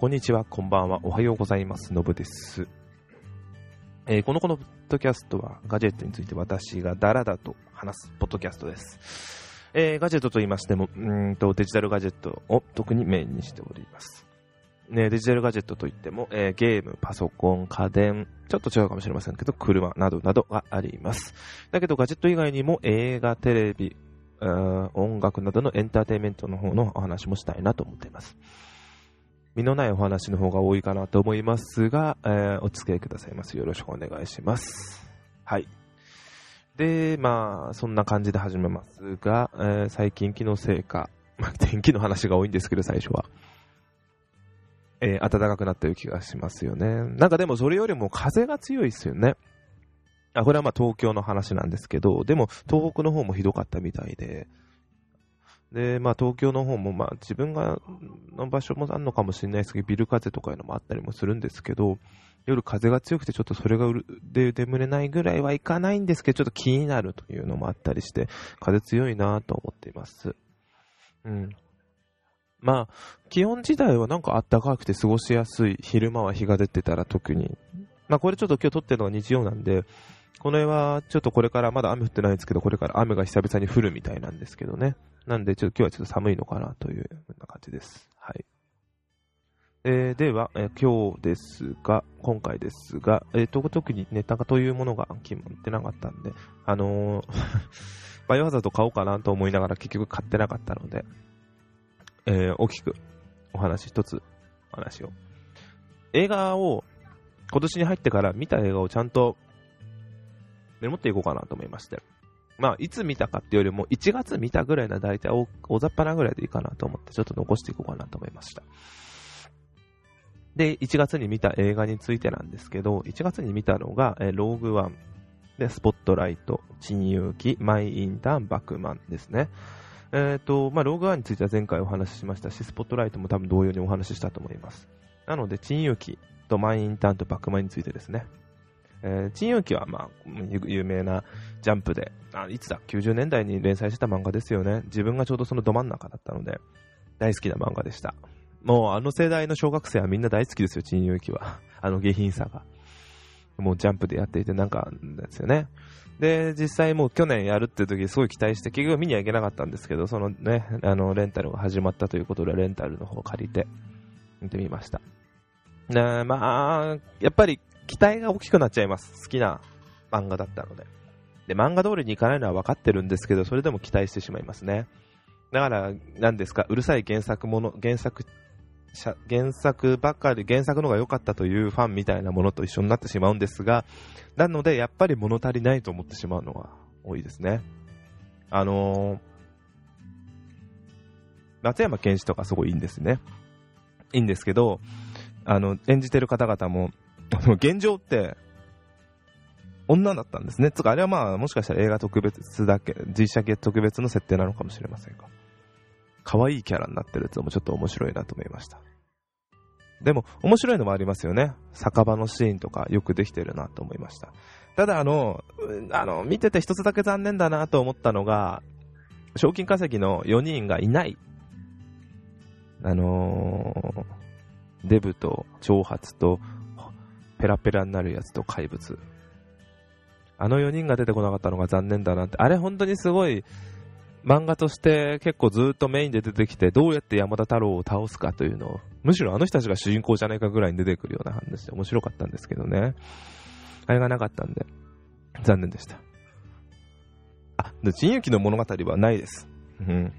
こんにちは、こんばんは、おはようございます、のぶです。えーこのこのポッドキャストは、ガジェットについて私がダラダと話すポッドキャストです。えーガジェットと言いましても、うんとデジタルガジェットを特にメインにしております。ね、デジタルガジェットといっても、えーゲーム、パソコン、家電、ちょっと違うかもしれませんけど、車などなどがあります。だけど、ガジェット以外にも映画、テレビ、音楽などのエンターテインメントの方のお話もしたいなと思っています。身のないお話の方が多いかなと思いますが、えーお付き合いくださいます。よろしくお願いします。はい。で、まあ、そんな感じで始めますが、えー最近気のせいか、まあ、天気の話が多いんですけど、最初は。えー暖かくなったいう気がしますよね。なんかでもそれよりも風が強いですよね。あ、これはまあ東京の話なんですけど、でも東北の方もひどかったみたいで、で、まあ東京の方もまあ自分がの場所もあるのかもしれないですけど、ビル風とかいうのもあったりもするんですけど、夜風が強くてちょっとそれがうるで眠れないぐらいはいかないんですけど、ちょっと気になるというのもあったりして、風強いなと思っています。うん。まあ、気温自体はなんか暖かくて過ごしやすい。昼間は日が出てたら特に。まあこれちょっと今日撮ってるのが日曜なんで、この絵はちょっとこれからまだ雨降ってないんですけど、これから雨が久々に降るみたいなんですけどね。なんでちょっと今日はちょっと寒いのかなというような感じです。はい。えーでは、えー今日ですが、今回ですが、えーと特にネタというものが決まってなかったんで、あのー バイオハザード買おうかなと思いながら結局買ってなかったので、えー大きくお話一つお話を。映画を今年に入ってから見た映画をちゃんとメモっていこうかなと思いまして。まあ、いつ見たかっていうよりも、1月見たぐらいな大体大大雑把なぐらいでいいかなと思って、ちょっと残していこうかなと思いました。で、1月に見た映画についてなんですけど、1月に見たのが、えローグワン、で、スポットライト、珍遊記、マイ・インターン、バックマンですね。えっ、と、まあ、ローグワンについては前回お話ししましたし、スポットライトも多分同様にお話ししたと思います。なので、珍遊記とマイ・インターンとバックマンについてですね。えー、珍遊記は、まあ、有名なジャンプで、あいつだ、90年代に連載してた漫画ですよね。自分がちょうどそのど真ん中だったので、大好きな漫画でした。もう、あの世代の小学生はみんな大好きですよ、珍遊記は。あの下品さが。もうジャンプでやっていてなんか、ですよね。で、実際もう去年やるって時すごい期待して、結局見には行けなかったんですけど、そのね、あの、レンタルが始まったということで、レンタルの方を借りて、見てみました。ねまあ、やっぱり期待が大きくなっちゃいます。好きな漫画だったので。で、漫画通りにいかないのは分かってるんですけど、それでも期待してしまいますね。だから、何ですか、うるさい原作もの、原作、原作ばっかり、原作のが良かったというファンみたいなものと一緒になってしまうんですが、なので、やっぱり物足りないと思ってしまうのが多いですね。あのー松山健志とかすごいいいんですね。いいんですけど、あの、演じてる方々も、あの現状って、女だったんですね。つか、あれはまあ、もしかしたら映画特別だけ、実写系特別の設定なのかもしれませんが。可愛いキャラになってるやつもちょっと面白いなと思いました。でも、面白いのもありますよね。酒場のシーンとかよくできてるなと思いました。ただ、あの、あの、見てて一つだけ残念だなと思ったのが、賞金稼ぎの4人がいない。あのーデブと長髪とペラペラになるやつと怪物。あの4人が出てこなかったのが残念だなって。あれ本当にすごい漫画として結構ずっとメインで出てきてどうやって山田太郎を倒すかというのをむしろあの人たちが主人公じゃないかぐらいに出てくるような話で面白かったんですけどね。あれがなかったんで残念でした。あ、で、陳勇気の物語はないです。うん。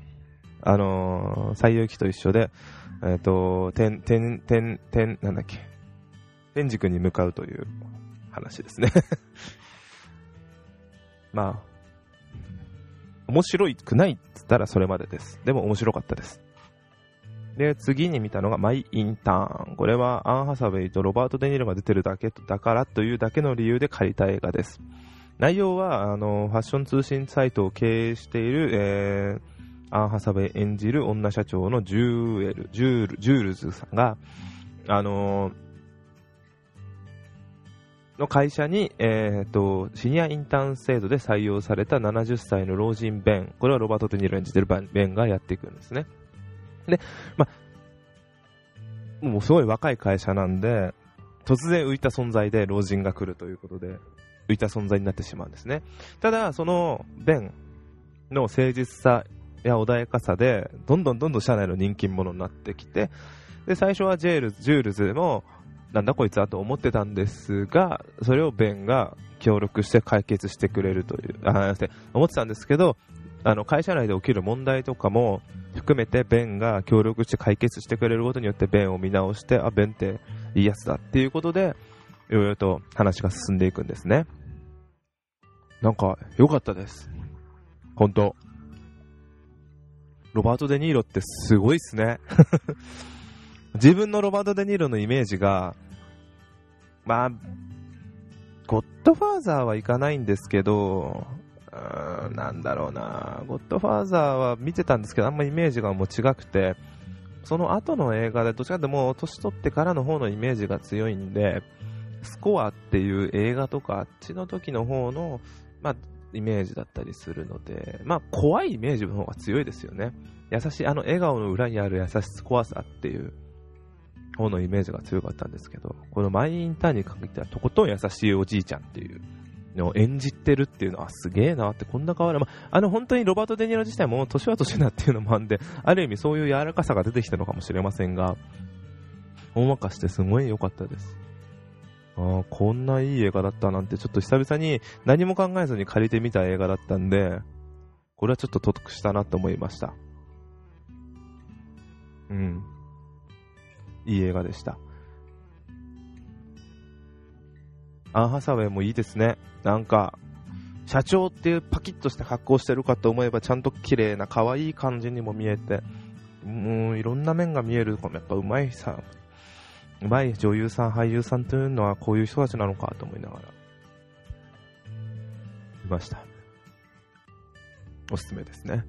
あのー、西遊記と一緒で、えっ、と、天、天、天、天、なんだっけ。天竺に向かうという話ですね。まあ、面白くないって言ったらそれまでです。でも面白かったです。で、次に見たのがマイ・インターン。これはアン・ハサウェイとロバート・デ・ニーロが出てるだけ、だからというだけの理由で借りた映画です。内容は、あの、ファッション通販サイトを経営している、えー、アン・ハサウェイ演じる女社長のジュエル、ジュール、ジュールズさんが、あのの会社に、えー、と、シニアインターン制度で採用された70歳の老人ベン、これはロバート・デ・ニーロ演じてるベンがやっていくんですね。で、ま、もうすごい若い会社なんで、突然浮いた存在で老人が来るということで、浮いた存在になってしまうんですね。ただ、その、ベンの誠実さや穏やかさで、どんどんどんどん社内の人気者になってきて、で、最初はジェールジュールズも、なんだこいつはと思ってたんですが、それをベンが協力して解決してくれるという、あ、思ってたんですけど、あの、会社内で起きる問題とかも含めて、ベンが協力して解決してくれることによって、ベンを見直して、あ、ベンっていいやつだっていうことで、いろいろと話が進んでいくんですね。なんか、良かったです。本当ロバート・デ・ニーロってすごいっすね。自分のロバート・デ・ニーロのイメージが、まあ、ゴッドファーザーはいかないんですけど、うん、なんだろうな、ゴッドファーザーは見てたんですけど、あんまイメージがもう違くて、その後の映画で、どっちかってもう年取ってからの方のイメージが強いんで、スコアっていう映画とか、あっちの時の方の、まあ、イメージだったりするので、まあ、怖いイメージの方が強いですよね。優しい、あの笑顔の裏にある優しさ、怖さっていう方のイメージが強かったんですけど、このマイインターンに限ってはとことん優しいおじいちゃんっていうのを演じてるっていうのはすげえなってこんな変わる。まあ、あの本当にロバート・デ・ニーロ自体も年は年なっていうのもあんで、ある意味そういう柔らかさが出てきたのかもしれませんが、ほんわかしてすごい良かったです。ああ、こんないい映画だったなんて、ちょっと久々に何も考えずに借りてみた映画だったんで、これはちょっと得したなと思いました。うん。いい映画でした。アン・ハサウェイもいいですね。なんか、社長っていうパキッとした格好してるかと思えば、ちゃんと綺麗な可愛い感じにも見えて、もういろんな面が見える、やっぱうまいさ、うまい女優さん、俳優さんというのはこういう人たちなのかと思いながら、いました。おすすめですね。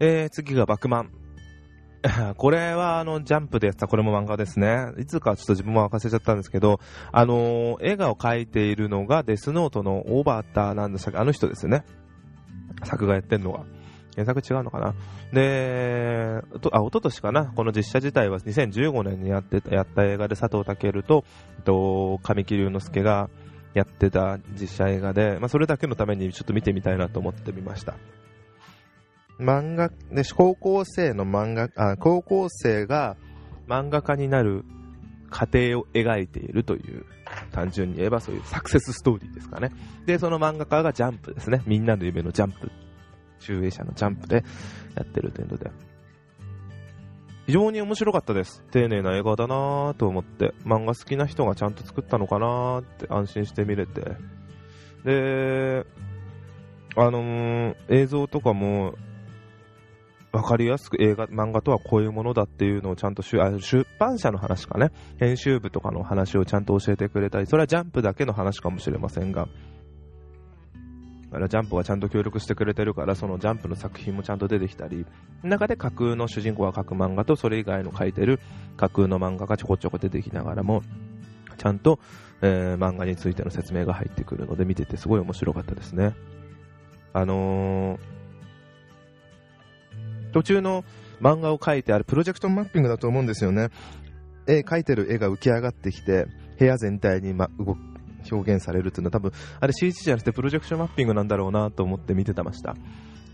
えー、次がバクマン。これはあのジャンプでやったこれも漫画ですね。いつかちょっと自分も忘れちゃったんですけど、あのー、映画を描いているのがデスノートのオーバーターなんでしたっけあの人ですね。作画やってんのが。原作違うのかなで、あ、一昨年かなこの実写自体は2015年にやってた、やった映画で佐藤健と、と、神木隆之介がやってた実写映画で、まあ、それだけのためにちょっと見てみたいなと思ってみました。漫画、で、高校生の漫画、あ、高校生が漫画家になる過程を描いているという、単純に言えばそういうサクセスストーリーですかね。で、その漫画家がジャンプですね。みんなの夢のジャンプ。集英社のジャンプでやってるというので。非常に面白かったです。丁寧な映画だなと思って、漫画好きな人がちゃんと作ったのかなって安心して見れて。で、あのー、映像とかもわかりやすく映画、漫画とはこういうものだっていうのをちゃんと出版社の話かね、編集部とかの話をちゃんと教えてくれたり、それはジャンプだけの話かもしれませんが、だからジャンプがちゃんと協力してくれてるから、そのジャンプの作品もちゃんと出てきたり、中で架空の主人公が書く漫画とそれ以外の書いてる架空の漫画がちょこちょこ出てきながらも、ちゃんと、えー、漫画についての説明が入ってくるので見ててすごい面白かったですね。あのー途中の漫画を描いてあるプロジェクトマッピングだと思うんですよね。絵、描いてる絵が浮き上がってきて、部屋全体に、ま、動表現されるっていうのは多分、あれ CG じゃなくてプロジェクションマッピングなんだろうなと思って見てたました。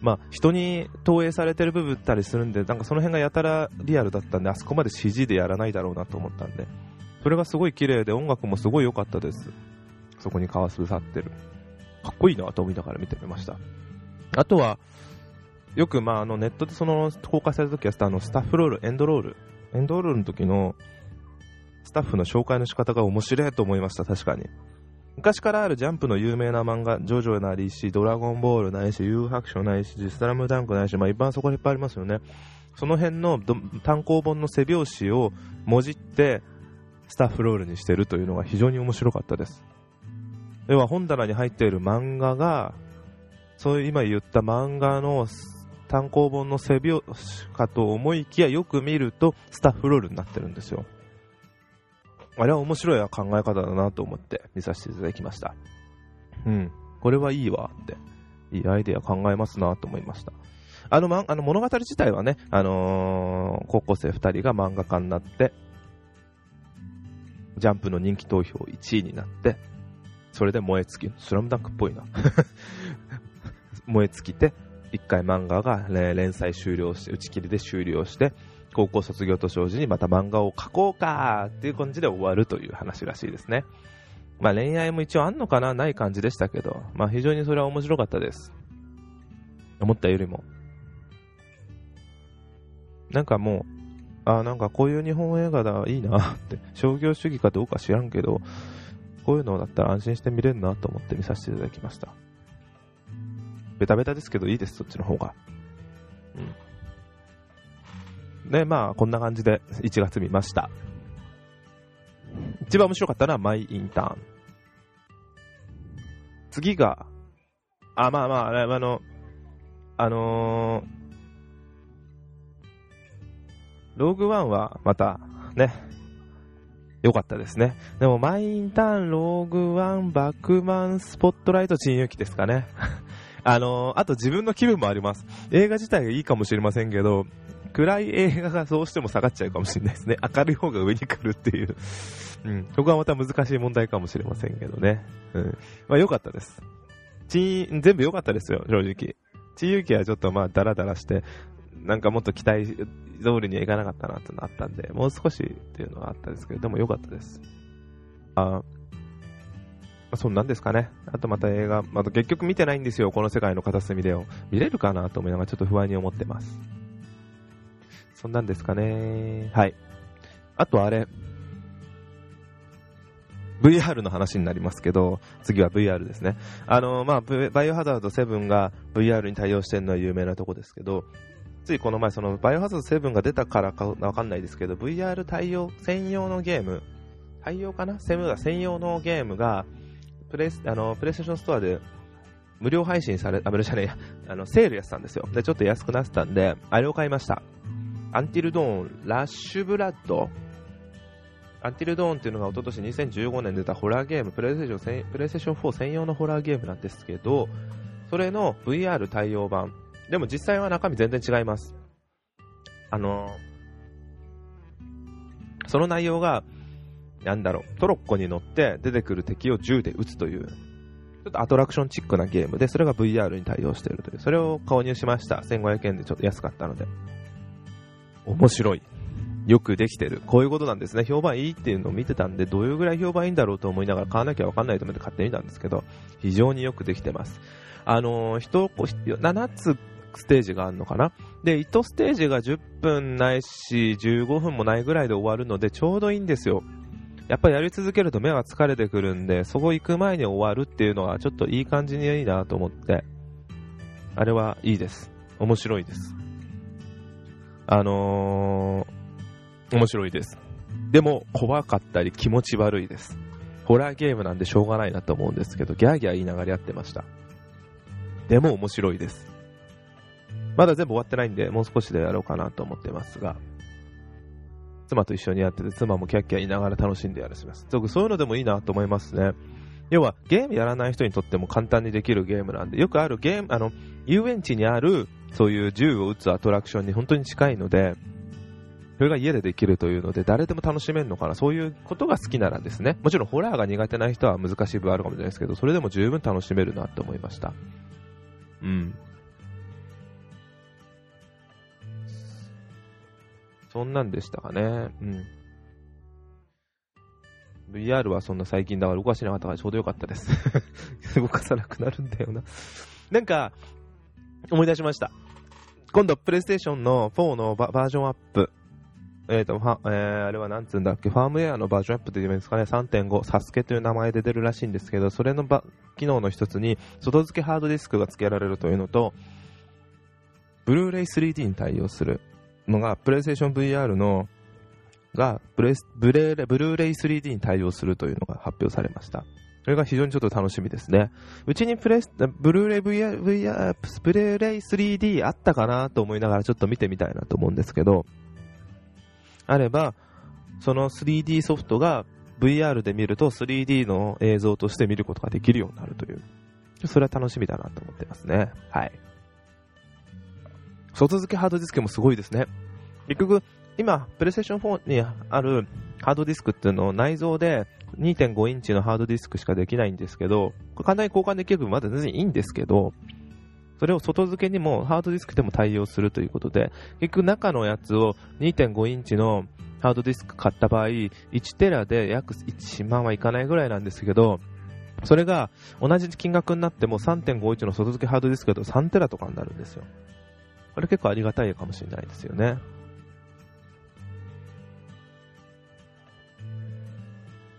まあ、人に投影されてる部分ったりするんで、なんかその辺がやたらリアルだったんで、あそこまで CG でやらないだろうなと思ったんで、それがすごい綺麗で音楽もすごい良かったです。そこにカワスさってる。かっこいいなと思いながら見てみました。あとは、よく、まあ、あのネットでその公開された時はあのスタッフロール、エンドロール、エンドロールの時のスタッフの紹介の仕方が面白いと思いました、確かに。昔からあるジャンプの有名な漫画、ジョジョなりし、ドラゴンボールないし、誘白書ないし、スラムダンクないし、まあ一般そこにいっぱいありますよね。その辺の単行本の背表紙をもじってスタッフロールにしてるというのが非常に面白かったです。要は本棚に入っている漫画が、そういう今言った漫画の単行本の背表かと思いきやよく見るとスタッフロールになってるんですよ。あれは面白い考え方だなと思って見させていただきました。うん。これはいいわって。いいアイデア考えますなと思いました。あの、ま、あの物語自体はね、あのー、高校生2人が漫画家になって、ジャンプの人気投票1位になって、それで燃え尽き、スラムダンクっぽいな。燃え尽きて、一回漫画が連載終了して、打ち切りで終了して、高校卒業と生じにまた漫画を描こうかっていう感じで終わるという話らしいですね。まあ恋愛も一応あんのかな？ない感じでしたけど、まあ非常にそれは面白かったです。思ったよりも。なんかもう、あなんかこういう日本映画だ、いいなって、商業主義かどうか知らんけど、こういうのだったら安心して見れるなと思って見させていただきました。ベタベタですけどいいです、そっちの方が。うん。で、まあ、こんな感じで1月見ました。一番面白かったのはマイインターン。次が、あ、まあまあ、あの、あのー、ローグワンはまたね、良かったですね。でも、マイインターン、ローグワン、バックマン、スポットライト、珍遊記ですかね。あのー、あと自分の気分もあります。映画自体がいいかもしれませんけど、暗い映画がどうしても下がっちゃうかもしれないですね。明るい方が上に来るっていう。うん。そこはまた難しい問題かもしれませんけどね。うん。まあ良かったです。ち全部良かったですよ、正直。ちゆきはちょっとまあダラダラして、なんかもっと期待通りにはいかなかったなってのあったんで、もう少しっていうのはあったんですけど、でも良かったです。あそんなんですかね。あとまた映画、また結局見てないんですよ、この世界の片隅でを。見れるかなと思いながらちょっと不安に思ってます。そんなんですかね。はい。あとあれ、VR の話になりますけど、次は VR ですね。あの、まあ、バイオハザード7が VR に対応してるのは有名なとこですけど、ついこの前、そのバイオハザード7が出たからかわかんないですけど、VR 対応専用のゲーム、対応かな？セムが専用のゲームが、プレイあのプレイステーションストアで無料配信され、あ、無料じゃねえ、あの、セールやってたんですよ。で、ちょっと安くなってたんで、あれを買いました。Until Dawn、Rush of Blood。 Until Dawn っていうのが一昨年2015年出たホラーゲーム、プレイステーション、プレイステーション4専用のホラーゲームなんですけど、それの VR 対応版。でも実際は中身全然違います。あのー、その内容が、なんだろう、トロッコに乗って出てくる敵を銃で撃つという、ちょっとアトラクションチックなゲームで、それが VR に対応しているという、それを購入しました。1500円でちょっと安かったので。面白い。よくできてる。こういうことなんですね。評判いいっていうのを見てたんで、どういうぐらい評判いいんだろうと思いながら買わなきゃわかんないと思って買ってみたんですけど、非常によくできてます。あのー、人、7つステージがあるのかなで、1ステージが10分ないし、15分もないぐらいで終わるので、ちょうどいいんですよ。やっぱりやり続けると目は疲れてくるんで、そこ行く前に終わるっていうのはちょっといい感じにいいなと思って、あれはいいです。面白いです。あのー、面白いです。でも、怖かったり気持ち悪いです。ホラーゲームなんでしょうがないなと思うんですけど、ギャーギャー言いながらやってました。でも面白いです。まだ全部終わってないんで、もう少しでやろうかなと思ってますが、妻と一緒にやってて、妻もキャッキャ言いながら楽しんでやらせます。そういうのでもいいなと思いますね。要は、ゲームやらない人にとっても簡単にできるゲームなんで、よくあるゲーム、あの、遊園地にあるそういう銃を撃つアトラクションに本当に近いので、それが家でできるというので、誰でも楽しめるのかな、そういうことが好きならですね、もちろんホラーが苦手な人は難しい部分あるかもしれないですけど、それでも十分楽しめるなと思いました。うん。そんなんでしたかね。うん。VR はそんな最近だから動かしてなかったからちょうどよかったです 動かさなくなるんだよななんか、思い出しました。今度、プレイステーションの4のバージョンアップ。えっ、ー、と、えー、あれはなんつうんだっけ、ファームウェアのバージョンアップって言うんですかね、3.5、サスケという名前で出るらしいんですけど、それのば機能の一つに、外付けハードディスクが付けられるというのと、ブルーレイ 3D に対応するのが、プレイステーション VR のがブレブレブルーレイ 3D に対応するというのが発表されました。それが非常にちょっと楽しみですね。うちにプレス、ブルーレイ VR、VR、ブルーレイ 3D あったかなと思いながらちょっと見てみたいなと思うんですけど、あれば、その 3D ソフトが VR で見ると 3D の映像として見ることができるようになるという。それは楽しみだなと思ってますね。はい。外付けハードディスクもすごいですね。結局、今、プレイステーション4にあるハードディスクっていうのを内蔵で2.5インチのハードディスクしかできないんですけど、簡単に交換できる分まだ全然いいんですけど、それを外付けにもハードディスクでも対応するということで、結局中のやつを2.5インチのハードディスク買った場合、1テラで約1万はいかないぐらいなんですけど、それが同じ金額になっても3.51の外付けハードディスクだと3テラとかになるんですよ。これ結構ありがたいかもしれないですよね。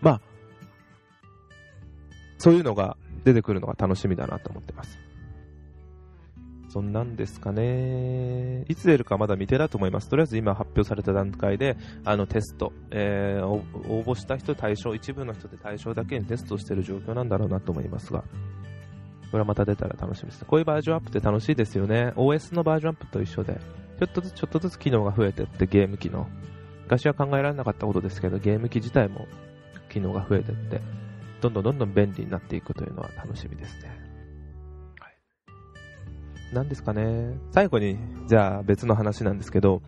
まあ、そういうのが出てくるのが楽しみだなと思ってます。そんなんですかね。いつ出るかまだ未定だと思います。とりあえず今発表された段階で、あのテスト、えー、応募した人対象、一部の人で対象だけにテストしてる状況なんだろうなと思いますが、これはまた出たら楽しみです。こういうバージョンアップって楽しいですよね。OS のバージョンアップと一緒で、ちょっとずつちょっとずつ機能が増えてってゲーム機能。昔は考えられなかったことですけど、ゲーム機自体も機能が増えてって、どんどんどんどん便利になっていくというのは楽しみですね。はい。何ですかね。最後に、じゃあ別の話なんですけど、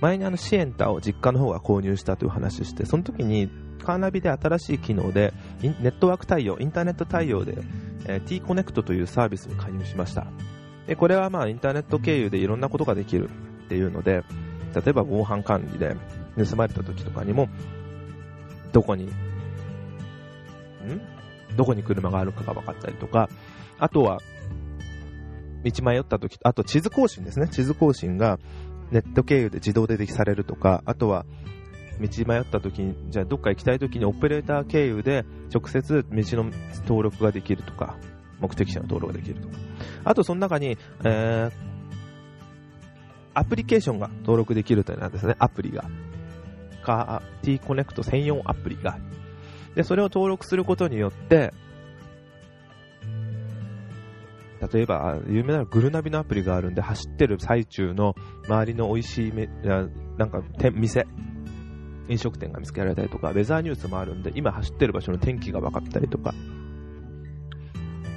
前にあのシエンタを実家の方が購入したという話して、その時にカーナビで新しい機能で、ネットワーク対応、インターネット対応で、えー、T コネクトというサービスに加入しました。で、これはまあインターネット経由でいろんなことができるっていうので、例えば防犯管理で盗まれた時とかにも、どこにん？どこに車があるかが分かったりとか、あとは、道迷った時、あと地図更新ですね。地図更新がネット経由で自動でできされるとか、あとは、道迷った時に、じゃあどっか行きたい時にオペレーター経由で直接道の登録ができるとか、目的地の登録ができるとか。あとその中に、えー、アプリケーションが登録できるというのはですね、アプリが。か、T コネクト専用アプリがで、それを登録することによって、例えば、有名なグルナビのアプリがあるんで、走ってる最中の周りの美味しいめ、なんか店、店、飲食店が見つけられたりとか、ウェザーニュースもあるんで、今走ってる場所の天気が分かったりとか。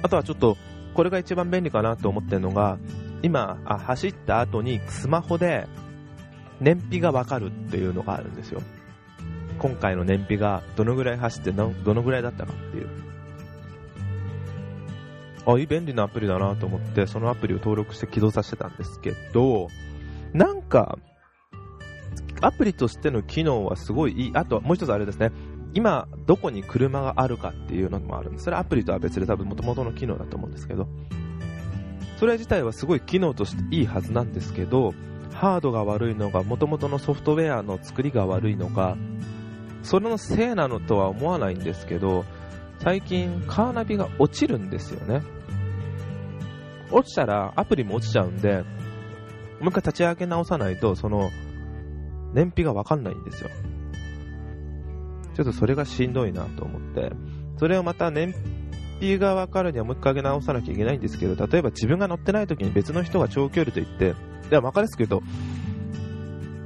あとはちょっと、これが一番便利かなと思ってるのが、今、あ走った後にスマホで燃費が分かるっていうのがあるんですよ。今回の燃費がどのぐらい走ってどのぐらいだったかっていう。あ、いい便利なアプリだなと思って、そのアプリを登録して起動させてたんですけど、なんか、アプリとしての機能はすごいいい。あと、もう一つあれですね。今、どこに車があるかっていうのもあるんです。それはアプリとは別で多分元々の機能だと思うんですけど、それ自体はすごい機能としていいはずなんですけど、ハードが悪いのか、元々のソフトウェアの作りが悪いのか、それのせいなのとは思わないんですけど、最近カーナビが落ちるんですよね。落ちたらアプリも落ちちゃうんで、もう一回立ち上げ直さないと、その、燃費がわかんないんですよ。ちょっとそれがしんどいなと思って、それをまた燃費がわかるにはもう一回上げ直さなきゃいけないんですけど、例えば自分が乗ってない時に別の人が長距離と言って、では分かりやすく言うと、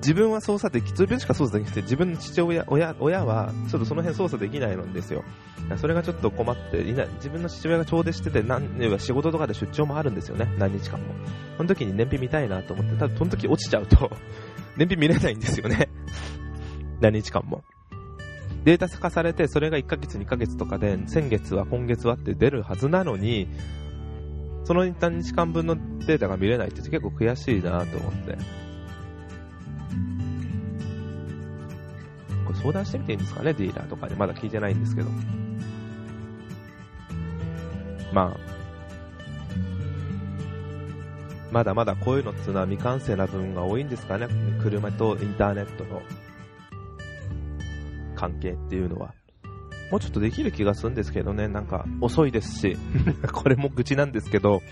自分は操作でき、自分しか操作できなくて、自分の父親、親、親は、ちょっとその辺操作できないんですよ。それがちょっと困って、いな自分の父親が遠出してて、なん仕事とかで出張もあるんですよね、何日間も。その時に燃費見たいなと思って、ただその時落ちちゃうと 燃費見れないんですよね 何日間も。データ化されて、それが1ヶ月、2ヶ月とかで、先月は今月はって出るはずなのに、その何日間分のデータが見れないって結構悔しいなと思って。相談してみていいんですかね、ディーラーとかで。まだ聞いてないんですけど。まあ、まだまだこういうのっていうのは未完成な部分が多いんですかね。車とインターネットの関係っていうのは。もうちょっとできる気がするんですけどね、なんか遅いですし、これも愚痴なんですけど、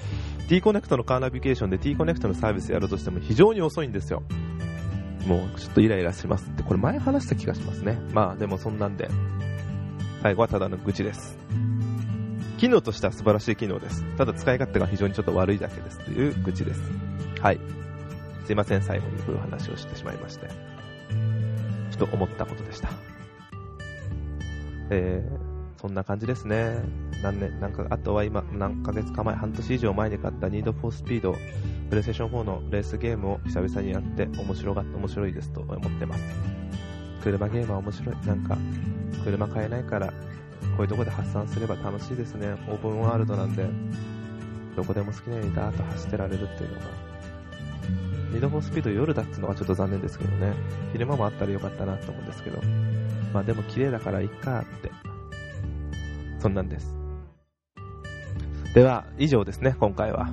T コネクトのカーナビゲーションで T コネクトのサービスやろうとしても非常に遅いんですよ。もうちょっとイライラしますって、これ前話した気がしますね。まあでもそんなんで、最後はただの愚痴です。機能としては素晴らしい機能です。ただ使い勝手が非常にちょっと悪いだけですという愚痴です。はい。すいません、最後にこういう話をしてしまいまして。ちょっと思ったことでした。えー、そんな感じですね。何年、なんか、あとは今、何ヶ月か前、半年以上前に買った Need for Speed プレイステーション4のレースゲームを久々にやって面白が面白いですと思ってます。車ゲームは面白い。なんか、車買えないから、こういうとこで発散すれば楽しいですね。オープンワールドなんで、どこでも好きなようにダーッと走ってられるっていうのが。ニドフォースピード夜だっていうのはちょっと残念ですけどね。昼間もあったらよかったなと思うんですけど。まあでも綺麗だからいっかって。そんなんです。では、以上ですね、今回は。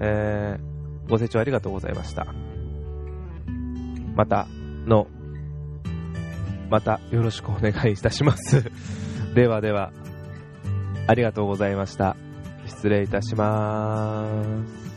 えー、ご清聴ありがとうございました。またの、またよろしくお願いいたします。ではでは、ありがとうございました。失礼いたします。